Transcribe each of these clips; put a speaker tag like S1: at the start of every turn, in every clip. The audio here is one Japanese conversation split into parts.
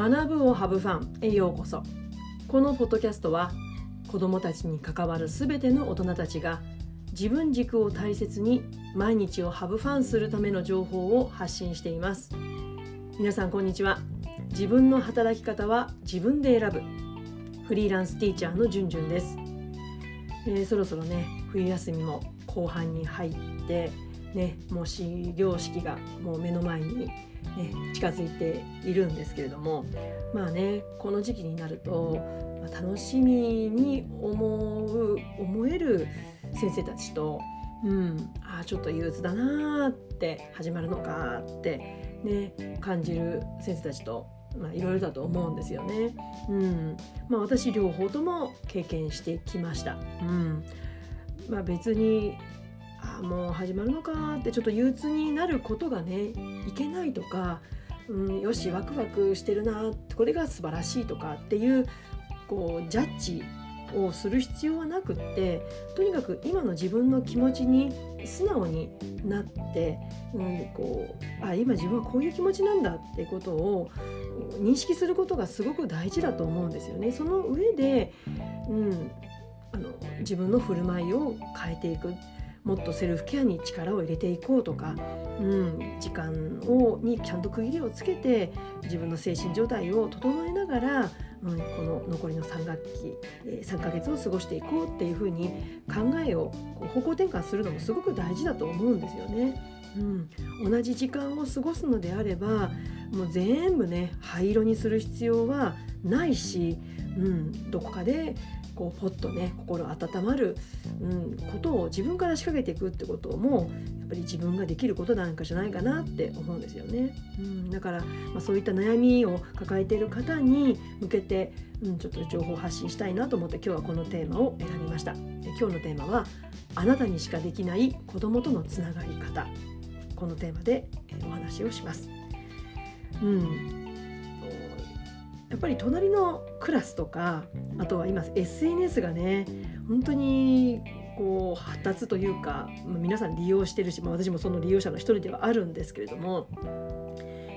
S1: 学ぶをハブファンへようこそ。このポッドキャストは子どもたちに関わるすべての大人たちが自分軸を大切に毎日をハブファンするための情報を発信しています。皆さんこんにちは。自分の働き方は自分で選ぶ。フリーランスティーチャーのじゅんじゅんです、えー、そろそろね冬休みも後半に入ってねもう始業式がもう目の前にね、近づいているんですけれどもまあねこの時期になると、まあ、楽しみに思う思える先生たちと、うん、ああちょっと憂鬱だなって始まるのかってね感じる先生たちとまあ、いろいろだと思うんですよね。うんまあ、私両方とも経験してきました。うんまあ、別にもう始まるのかってちょっと憂鬱になることがねいけないとか、うん、よしワクワクしてるなこれが素晴らしいとかっていうこうジャッジをする必要はなくってとにかく今の自分の気持ちに素直になって、うん、こうあ今自分はこういう気持ちなんだってことを認識することがすごく大事だと思うんですよね。その上で、うん、あの自分の振る舞いを変えていくもっとセルフケアに力を入れていこうとか、うん、時間をにちゃんと区切りをつけて自分の精神状態を整えながら、うん、この残りの3学期、えー、3ヶ月を過ごしていこうっていうふうに考えをこう方向転換するのもすごく大事だと思うんですよね。うん、同じ時間を過ごすのであればもう全部ね灰色にする必要はないし、うん、どこかでこうポッとね心温まる、うん、ことを自分から仕掛けていくってこともやっぱり自分ができることなんかじゃないかなって思うんですよね。うん、だから、まあ、そういった悩みを抱えている方に向けて、うん、ちょっと情報発信したいなと思って今日はこのテーマを選びました。今日のテーマはあなたにしかできない子供とのつながり方このテーマでお話をします。うんやっぱり隣のクラスとかあとは今 SNS がね本当にこう発達というか皆さん利用してるし、まあ、私もその利用者の一人ではあるんですけれども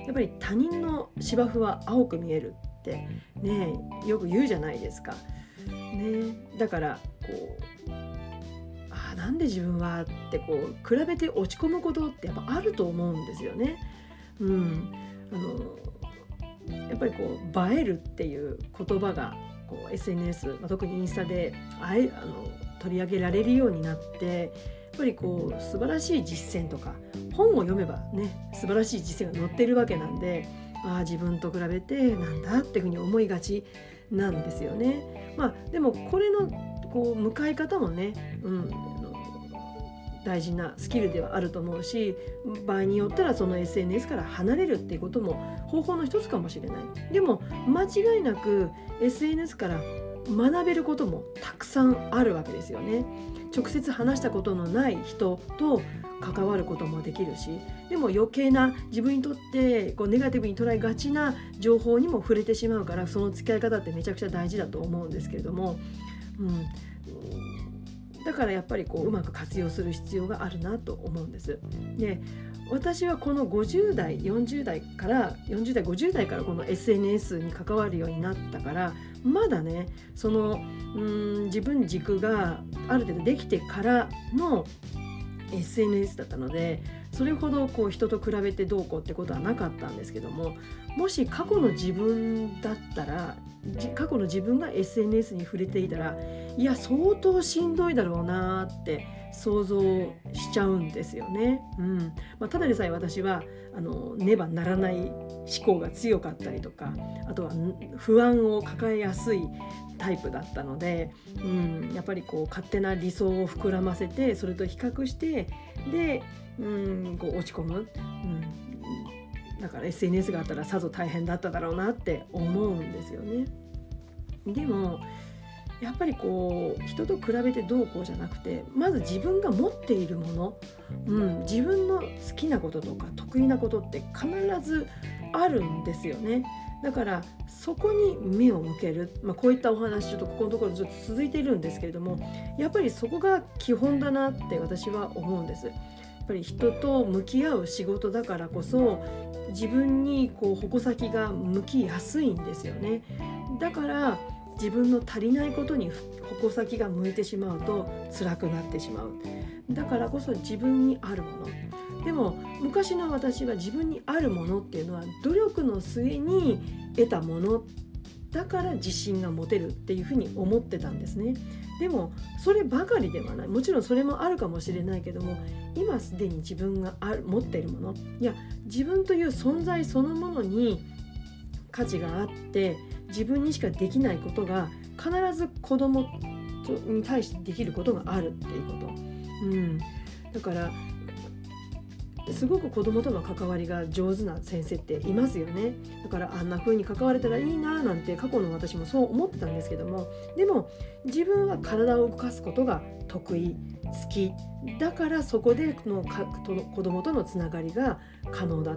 S1: やっぱり他人の芝生は青く見えるってねよく言うじゃないですか。ね、だからこうあなんで自分はってこう比べて落ち込むことってやっぱあると思うんですよね。うん、あのやっぱりこう映えるっていう言葉がこう SNS、まあ、特にインスタであえあの取り上げられるようになってやっぱりこう素晴らしい実践とか本を読めばね素晴らしい実践が載ってるわけなんでああ自分と比べてなんだっていうふうに思いがちなんですよね。まあ、でもこれのこう向かい方もね、うん、大事なスキルではあると思うし場合によったらその SNS から離れるっていうことも方法の一つかもしれない。でも間違いなく SNS から学べることもたくさんあるわけですよね。直接話したことのない人と関わることもできるしでも余計な自分にとってこうネガティブに捉えがちな情報にも触れてしまうからその付き合い方ってめちゃくちゃ大事だと思うんですけれども、うん、だからやっぱりこううまく活用する必要があるなと思うんです。で私はこの50代40代から40代50代からこの SNS に関わるようになったからまだねそのうん自分軸がある程度できてからの SNS だったのでそれほどこう人と比べてどうこうってことはなかったんですけどももし過去の自分だったら過去の自分が SNS に触れていたらいや相当しんどいだろうなって想像しちゃうんですよね。うんまあ、ただでさえ私はあのねばならない思考が強かったりとかあとは不安を抱えやすいタイプだったので、うん、やっぱりこう勝手な理想を膨らませてそれと比較してで、うん、こう落ち込む、うん、だから SNS があったらさぞ大変だっただろうなって思うんですよね。でもやっぱりこう人と比べてどうこうじゃなくてまず自分が持っているもの、うん、自分の好きなこととか得意なことって必ずあるんですよね。だからそこに目を向ける、まあ、こういったお話ちょっとここのところずっと続いているんですけれどもやっぱりそこが基本だなって私は思うんです。やっぱり人と向き合う仕事だからこそ自分にこう矛先が向きやすいんですよねだから自分の足りないことに矛先が向いてしまうと辛くなってしまうだからこそ自分にあるものでも昔の私は自分にあるものっていうのは努力の末に得たものだから自信が持てるっていうふうに思ってたんですね。でもそればかりではない。もちろんそれもあるかもしれないけども今すでに自分があ持っているもの。いや自分という存在そのものに価値があって自分にしかできないことが必ず子供に対してできることがあるっていうこと、うん、だからすごく子供との関わりが上手な先生っていますよね。だからあんな風に関われたらいいななんて過去の私もそう思ってたんですけども。でも自分は体を動かすことが得意好き。だからそこでのかとの子供とのつながりが可能だ。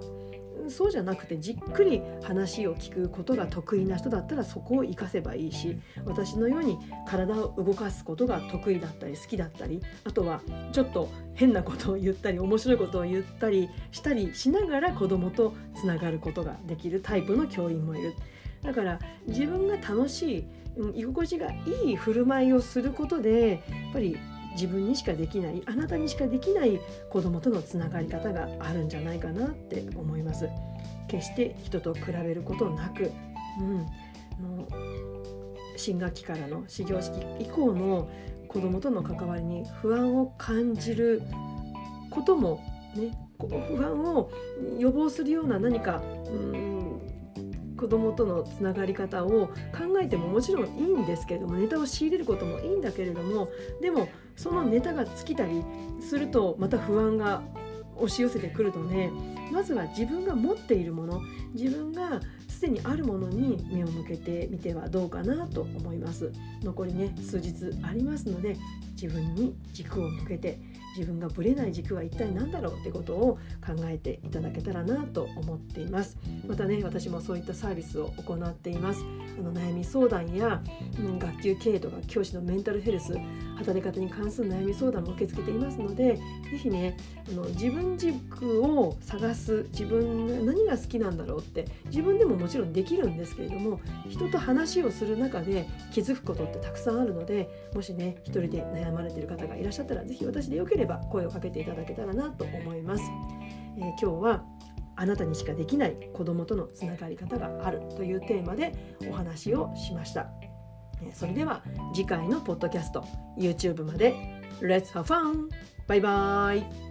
S1: そうじゃなくてじっくり話を聞くことが得意な人だったらそこを活かせばいいし私のように体を動かすことが得意だったり好きだったりあとはちょっと変なことを言ったり面白いことを言ったりしたりしながら子供とつながることができるタイプの教員もいる。だから自分が楽しい居心地がいい振る舞いをすることでやっぱり自分にしかできないあなたにしかできない子供とのつながり方があるんじゃないかなって思います。決して人と比べることなく、うん、の新学期からの始業式以降の子供との関わりに不安を感じることもね不安を予防するような何かうん子供とのつながり方を考えてももちろんいいんですけれどもネタを仕入れることもいいんだけれどもでもそのネタが尽きたりするとまた不安が押し寄せてくるのでまずは自分が持っているもの自分がすでにあるものに目を向けてみてはどうかなと思います。残りね数日ありますので自分に軸を向けて自分がぶれない軸は一体何だろうってことを考えていただけたらなと思っています。またね私もそういったサービスを行っています。あの悩み相談や、うん、学級経営とか教師のメンタルヘルス働き方に関する悩み相談も受け付けていますので是非ねあの自分軸を探す自分何が好きなんだろうって自分でももちろんできるんですけれども人と話をする中で気づくことってたくさんあるのでもしね一人で悩まれてる方がいらっしゃったら是非私でよければば声をかけていただけたらなと思います。えー、今日はあなたにしかできない子どもとのつながり方があるというテーマでお話をしました。それでは次回のポッドキャスト YouTube まで Let's have fun! バイバイ